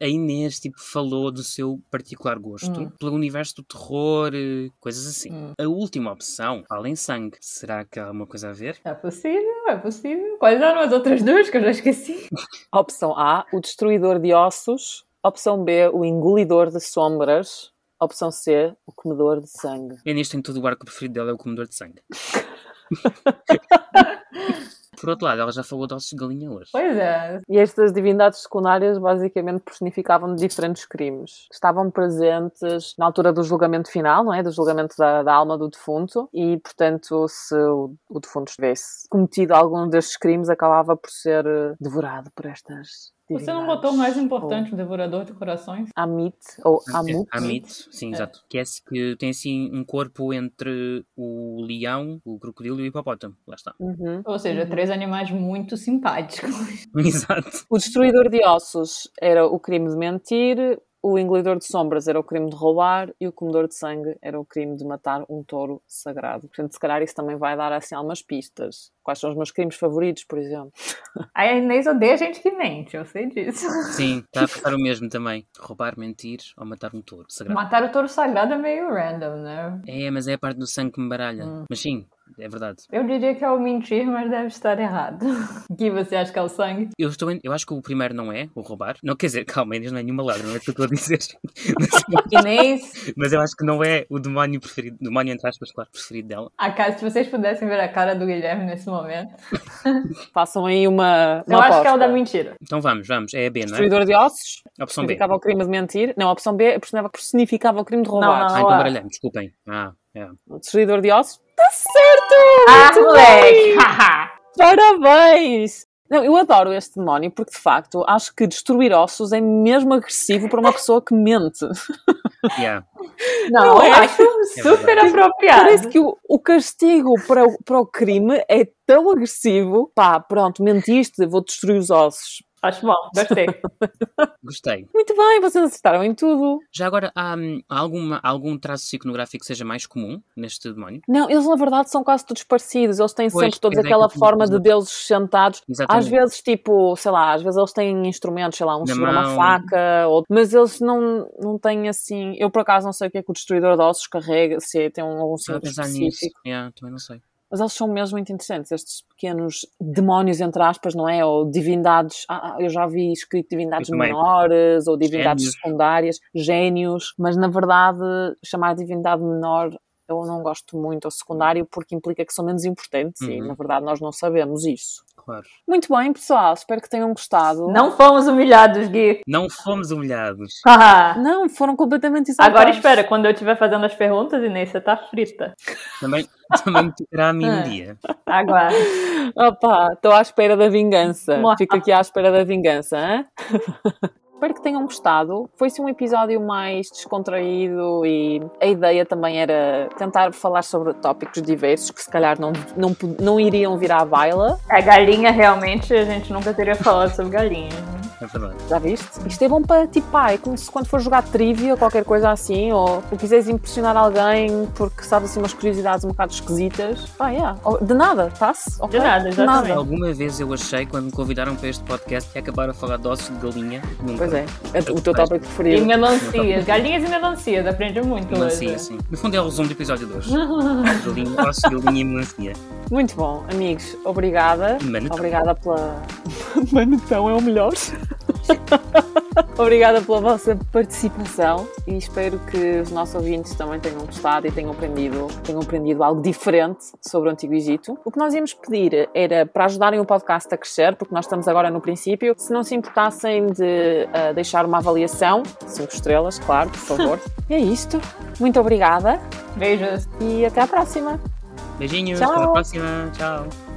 a Inês tipo, falou do seu particular gosto Hum. pelo universo do terror, eh, coisas assim. Hum. A última opção, além sangue, será que há alguma coisa a ver? É possível, é possível. Quais eram as outras duas que eu já esqueci? Opção A, o destruidor de ossos. Opção B, o engolidor de sombras. Opção C, o comedor de sangue. A Inês tem todo o arco preferido dela, é o comedor de sangue. Por outro lado, ela já falou de ossos de galinha hoje. Pois é. E estas divindades secundárias basicamente personificavam diferentes crimes. Estavam presentes na altura do julgamento final, não é? Do julgamento da, da alma do defunto. E, portanto, se o, o defunto tivesse cometido algum destes crimes, acabava por ser eh, devorado por estas. Você não botou o mais importante, o devorador de corações? Amit, ou Amut. Amit, sim, É. exato. Que, é esse que tem assim um corpo entre o leão, o crocodilo e o hipopótamo. Lá está. Uhum. Ou seja, Uhum. três animais muito simpáticos. Exato. O destruidor de ossos era o crime de mentir, o engolidor de sombras era o crime de roubar e o comedor de sangue era o crime de matar um touro sagrado. Portanto, se calhar isso também vai dar assim algumas pistas. Quais são os meus crimes favoritos, por exemplo? A Inês odeia gente que mente, eu sei disso. Sim, está a passar o mesmo também. Roubar, mentir ou matar um touro sagrado. Matar o touro sagrado é meio random, né? É, mas é a parte do sangue que me baralha. Hum. Mas sim, é verdade. Eu diria que é o mentir, mas deve estar errado. Que você acha que é o sangue? Eu, estou eu acho que o primeiro não é, o roubar. Não, quer dizer, calma, ainda não é nenhuma ladra, não é o que eu estou a dizer. mas, Inês, mas eu acho que não é o demónio preferido, demónio entre aspas, claro, preferido dela. acaso, se vocês pudessem ver a cara do Guilherme nesse momento, Façam aí uma, eu uma acho que é o aposta. da mentira. Então vamos, vamos. É a B, não é? Destruidor de ossos Opção B. personificava o crime de mentir. Não, a opção B personificava- o crime de roubar. Não, Ah, então baralhamos, desculpem. Ah, é. O destruidor de ossos? Certo! Ah, Muito moleque! bem! Parabéns! Não, eu adoro este demónio porque, de facto, acho que destruir ossos é mesmo agressivo para uma pessoa que mente. Yeah. Não, Não é? acho super apropriado. Parece que o, o castigo para o, para o crime é tão agressivo. Pá, pronto, mentiste, vou destruir os ossos. Acho bom, gostei. Gostei. Muito bem, vocês acertaram em tudo. Já agora, há, hum, há alguma, algum traço iconográfico que seja mais comum neste demónio? Não, eles na verdade são quase todos parecidos. Eles têm Pois, sempre todos aquela que- forma de deuses sentados. Exatamente. Às vezes, tipo, sei lá, às vezes eles têm instrumentos, sei lá, um segura uma faca, ou... mas eles não, não têm assim. Eu por acaso não sei o que é que o destruidor de ossos carrega, se é, tem um, algum símbolo específico. Yeah, também não sei. Mas eles são mesmo muito interessantes, estes pequenos demónios, entre aspas, não é? Ou divindades, ah, eu já vi escrito divindades menores, ou divindades Génios. secundárias, génios, mas na verdade, chamar divindade menor eu não gosto muito, ou secundário, porque implica que são menos importantes e Uhum. na verdade nós não sabemos isso. Claro. Muito bem, pessoal, espero que tenham gostado. Não fomos humilhados, Gui. Não fomos humilhados. Haha. Não, foram completamente exaltados. Agora espera, quando eu estiver fazendo as perguntas, Inês, você tá frita. Também, também me tocará a mim um Ah. dia. Agora. Opa, estou à espera da vingança. Fico aqui à espera da vingança, hã? Espero que tenham gostado. Foi-se um episódio mais descontraído e a ideia também era tentar falar sobre tópicos diversos que se calhar não, não, não iriam vir à baila. A galinha, realmente, a gente nunca teria falado sobre galinha. É verdade. Já viste? Isto é bom para tipo, pá, é como se quando for jogar trivia ou qualquer coisa assim, ou, ou quiseres impressionar alguém porque sabes assim umas curiosidades um bocado esquisitas. Pá, yeah. De nada, está-se? Ok? De nada, exatamente. Alguma vez eu achei, quando me convidaram para este podcast, que ia acabar a falar de ossos de galinha. Nunca. Pois é, é o teu tópico E preferido. melancias. Galinhas e melancias. Aprendi muito Melancia, hoje. sim. No fundo é o resumo do episódio de hoje. galinha, ossos, galinha e melancia. Muito bom, amigos, obrigada. Manetão. Obrigada pela. Manetão é o melhor. obrigada pela vossa participação e espero que os nossos ouvintes também tenham gostado e tenham aprendido, tenham aprendido algo diferente sobre o Antigo Egito. O que nós íamos pedir era para ajudarem o podcast a crescer, porque nós estamos agora no princípio, se não se importassem de ah, deixar uma avaliação, 5 estrelas, claro, por favor. é isto. Muito obrigada Beijos. e até à próxima. Beijinhos, Tchau. até a próxima. Tchau.